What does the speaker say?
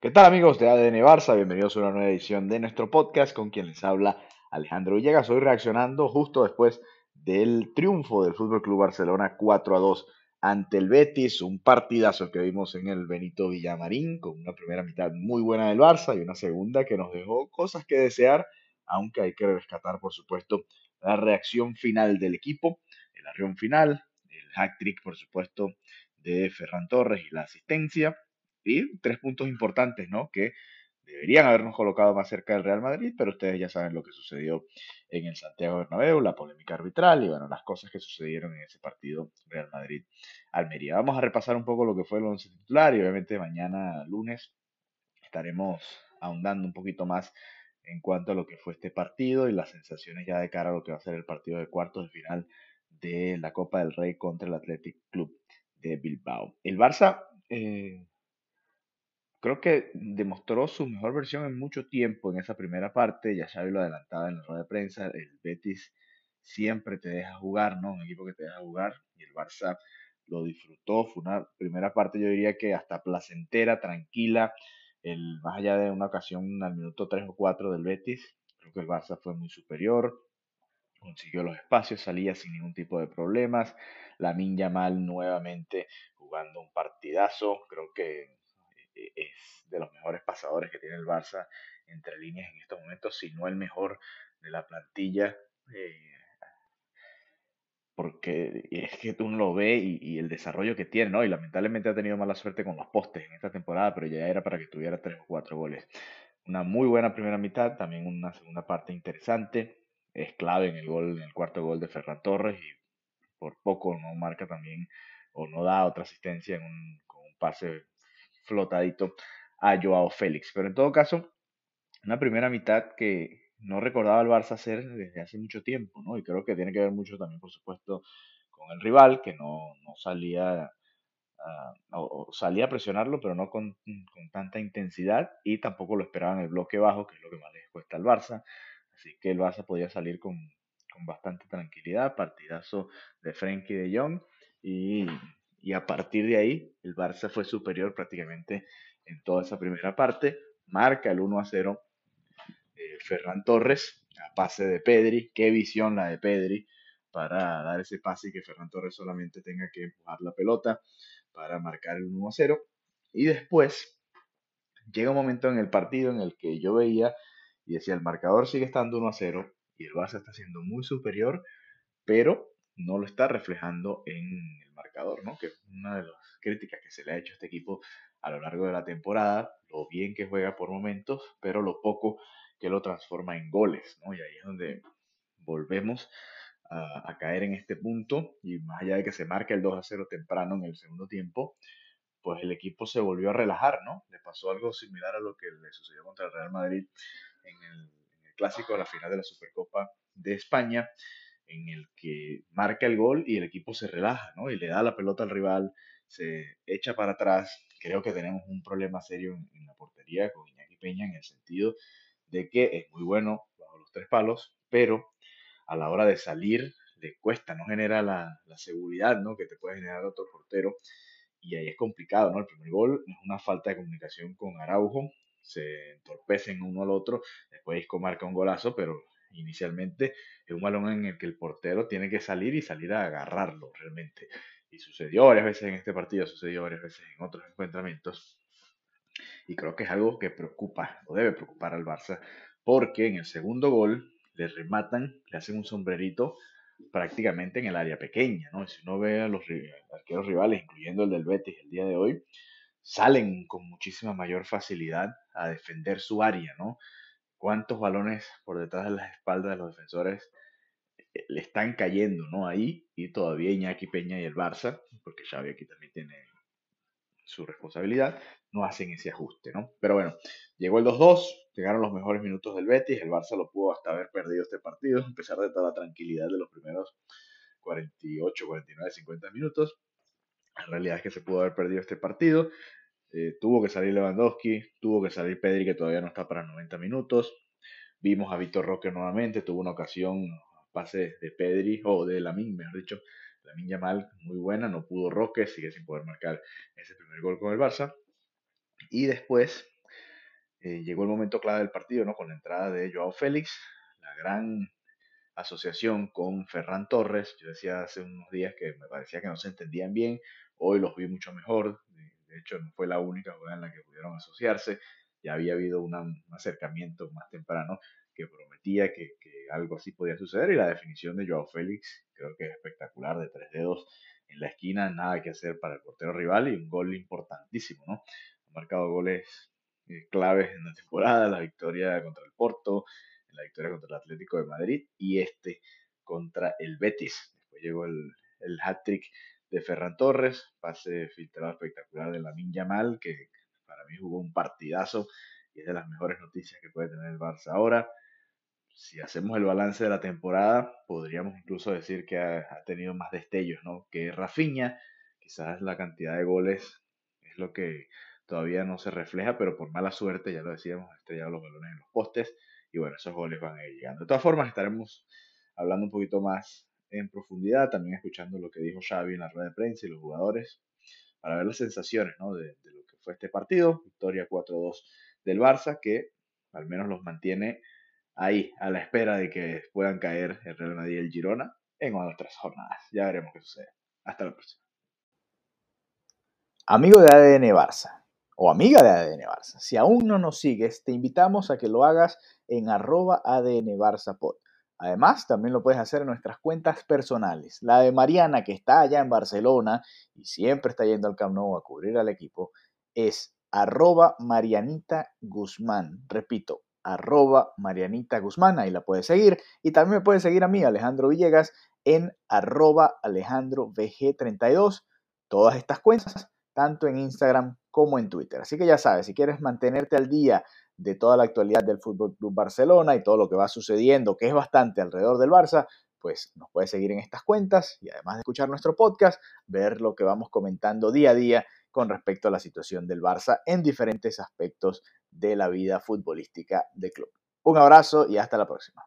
¿Qué tal amigos de ADN Barça? Bienvenidos a una nueva edición de nuestro podcast con quien les habla Alejandro Villegas. Hoy reaccionando justo después del triunfo del Fútbol Club Barcelona 4 a 2 ante el Betis, un partidazo que vimos en el Benito Villamarín con una primera mitad muy buena del Barça y una segunda que nos dejó cosas que desear, aunque hay que rescatar por supuesto la reacción final del equipo, el arrión final, el hack trick por supuesto de Ferran Torres y la asistencia y tres puntos importantes, ¿no? Que deberían habernos colocado más cerca del Real Madrid, pero ustedes ya saben lo que sucedió en el Santiago Bernabéu, la polémica arbitral y bueno, las cosas que sucedieron en ese partido Real Madrid-Almería. Vamos a repasar un poco lo que fue el once titular y obviamente mañana lunes estaremos ahondando un poquito más en cuanto a lo que fue este partido y las sensaciones ya de cara a lo que va a ser el partido de cuartos de final de la Copa del Rey contra el Athletic Club de Bilbao. El Barça eh, creo que demostró su mejor versión en mucho tiempo en esa primera parte. Ya Xavi lo adelantaba en la rueda de prensa. El Betis siempre te deja jugar, ¿no? Un equipo que te deja jugar. Y el Barça lo disfrutó. Fue una primera parte, yo diría que hasta placentera, tranquila. El, más allá de una ocasión al minuto 3 o 4 del Betis, creo que el Barça fue muy superior. Consiguió los espacios, salía sin ningún tipo de problemas. La Minja Mal nuevamente jugando un partidazo. Creo que es de los mejores pasadores que tiene el Barça entre líneas en estos momentos, si no el mejor de la plantilla. Eh, porque es que tú lo ves y, el desarrollo que tiene, ¿no? Y lamentablemente ha tenido mala suerte con los postes en esta temporada, pero ya era para que tuviera tres o cuatro goles. Una muy buena primera mitad, también una segunda parte interesante. Es clave en el gol, en el cuarto gol de Ferran Torres y por poco no marca también o no da otra asistencia en un, con un pase flotadito a Joao Félix. Pero en todo caso, una primera mitad que no recordaba el Barça hacer desde hace mucho tiempo, ¿no? Y creo que tiene que ver mucho también, por supuesto, con el rival, que no, salía o salía a presionarlo, pero no con, tanta intensidad y tampoco lo esperaban el bloque bajo, que es lo que más les cuesta al Barça. Así que el Barça podía salir con, con bastante tranquilidad, partidazo de Frenkie de Jong y y a partir de ahí el Barça fue superior prácticamente en toda esa primera parte. Marca el 1 a 0 eh, Ferran Torres a pase de Pedri. Qué visión la de Pedri para dar ese pase y que Ferran Torres solamente tenga que empujar la pelota para marcar el 1 a 0. Y después llega un momento en el partido en el que yo veía y decía el marcador sigue estando 1 a 0 y el Barça está siendo muy superior, pero no lo está reflejando en marcador, ¿no? Que es una de las críticas que se le ha hecho a este equipo a lo largo de la temporada, lo bien que juega por momentos, pero lo poco que lo transforma en goles, ¿no? Y ahí es donde volvemos a, caer en este punto y más allá de que se marque el 2 a 0 temprano en el segundo tiempo, pues el equipo se volvió a relajar, ¿no? Le pasó algo similar a lo que le sucedió contra el Real Madrid en el, en el clásico de la final de la Supercopa de España, en el que marca el gol y el equipo se relaja, ¿no? Y le da la pelota al rival, se echa para atrás. Creo que tenemos un problema serio en, la portería con Iñaki Peña en el sentido de que es muy bueno bajo los tres palos, pero a la hora de salir le cuesta, no genera la, seguridad, ¿no? Que te puede generar otro portero y ahí es complicado, ¿no? El primer gol es una falta de comunicación con Araujo, se entorpecen uno al otro, después Isco marca un golazo, pero inicialmente es un balón en el que el portero tiene que salir y salir a agarrarlo realmente. Y sucedió varias veces en este partido, sucedió varias veces en otros encuentramientos. Y creo que es algo que preocupa o debe preocupar al Barça, porque en el segundo gol le rematan, le hacen un sombrerito prácticamente en el área pequeña, ¿no? si uno ve a los arqueros rivales, incluyendo el del Betis el día de hoy, salen con muchísima mayor facilidad a defender su área, ¿no? Cuántos balones por detrás de las espaldas de los defensores eh, le están cayendo, ¿no? Ahí y todavía Iñaki Peña y el Barça, porque Xavi aquí también tiene su responsabilidad, no hacen ese ajuste, ¿no? Pero bueno, llegó el 2-2, llegaron los mejores minutos del Betis, el Barça lo pudo hasta haber perdido este partido, a pesar de toda la tranquilidad de los primeros 48, 49, 50 minutos. La realidad es que se pudo haber perdido este partido. Eh, tuvo que salir Lewandowski, tuvo que salir Pedri, que todavía no está para 90 minutos. Vimos a Víctor Roque nuevamente, tuvo una ocasión, pase de Pedri, o de Lamin, mejor dicho, Lamin Yamal, muy buena, no pudo Roque, sigue sin poder marcar ese primer gol con el Barça. Y después eh, llegó el momento clave del partido, ¿no? Con la entrada de Joao Félix, la gran asociación con Ferran Torres. Yo decía hace unos días que me parecía que no se entendían bien, hoy los vi mucho mejor. De hecho, no fue la única jugada en la que pudieron asociarse. Ya había habido un acercamiento más temprano que prometía que, algo así podía suceder y la definición de Joao Félix creo que es espectacular, de tres dedos en la esquina, nada que hacer para el portero rival y un gol importantísimo, ¿no? Ha marcado goles eh, claves en la temporada, la victoria contra el Porto, la victoria contra el Atlético de Madrid y este contra el Betis. Después llegó el, el hat-trick de Ferran Torres, pase filtrado espectacular de la Yamal, que para mí jugó un partidazo y es de las mejores noticias que puede tener el Barça ahora si hacemos el balance de la temporada, podríamos incluso decir que ha, tenido más destellos, ¿no? Que Rafinha, quizás la cantidad de goles es lo que todavía no se refleja, pero por mala suerte, ya lo decíamos, estrellado los balones en los postes y bueno, esos goles van a ir llegando. De todas formas, estaremos hablando un poquito más en profundidad, también escuchando lo que dijo Xavi en la rueda de prensa y los jugadores, para ver las sensaciones ¿no? de, lo que fue este partido, victoria 4-2 del Barça, que al menos los mantiene ahí a la espera de que puedan caer el Real Madrid y el Girona en otras jornadas. Ya veremos qué sucede. Hasta la próxima. Amigo de ADN Barça o amiga de ADN Barça, si aún no nos sigues, te invitamos a que lo hagas en arroba ADN Barça. Además, también lo puedes hacer en nuestras cuentas personales. La de Mariana, que está allá en Barcelona y siempre está yendo al Camp Nou a cubrir al equipo, es arroba Marianita Guzmán. Repito, arroba Marianita Guzmán, ahí la puedes seguir. Y también me puedes seguir a mí, Alejandro Villegas, en arroba Alejandro VG32. Todas estas cuentas, tanto en Instagram como en Twitter. Así que ya sabes, si quieres mantenerte al día de toda la actualidad del Fútbol Club Barcelona y todo lo que va sucediendo, que es bastante alrededor del Barça, pues nos puedes seguir en estas cuentas y además de escuchar nuestro podcast, ver lo que vamos comentando día a día con respecto a la situación del Barça en diferentes aspectos de la vida futbolística del club. Un abrazo y hasta la próxima.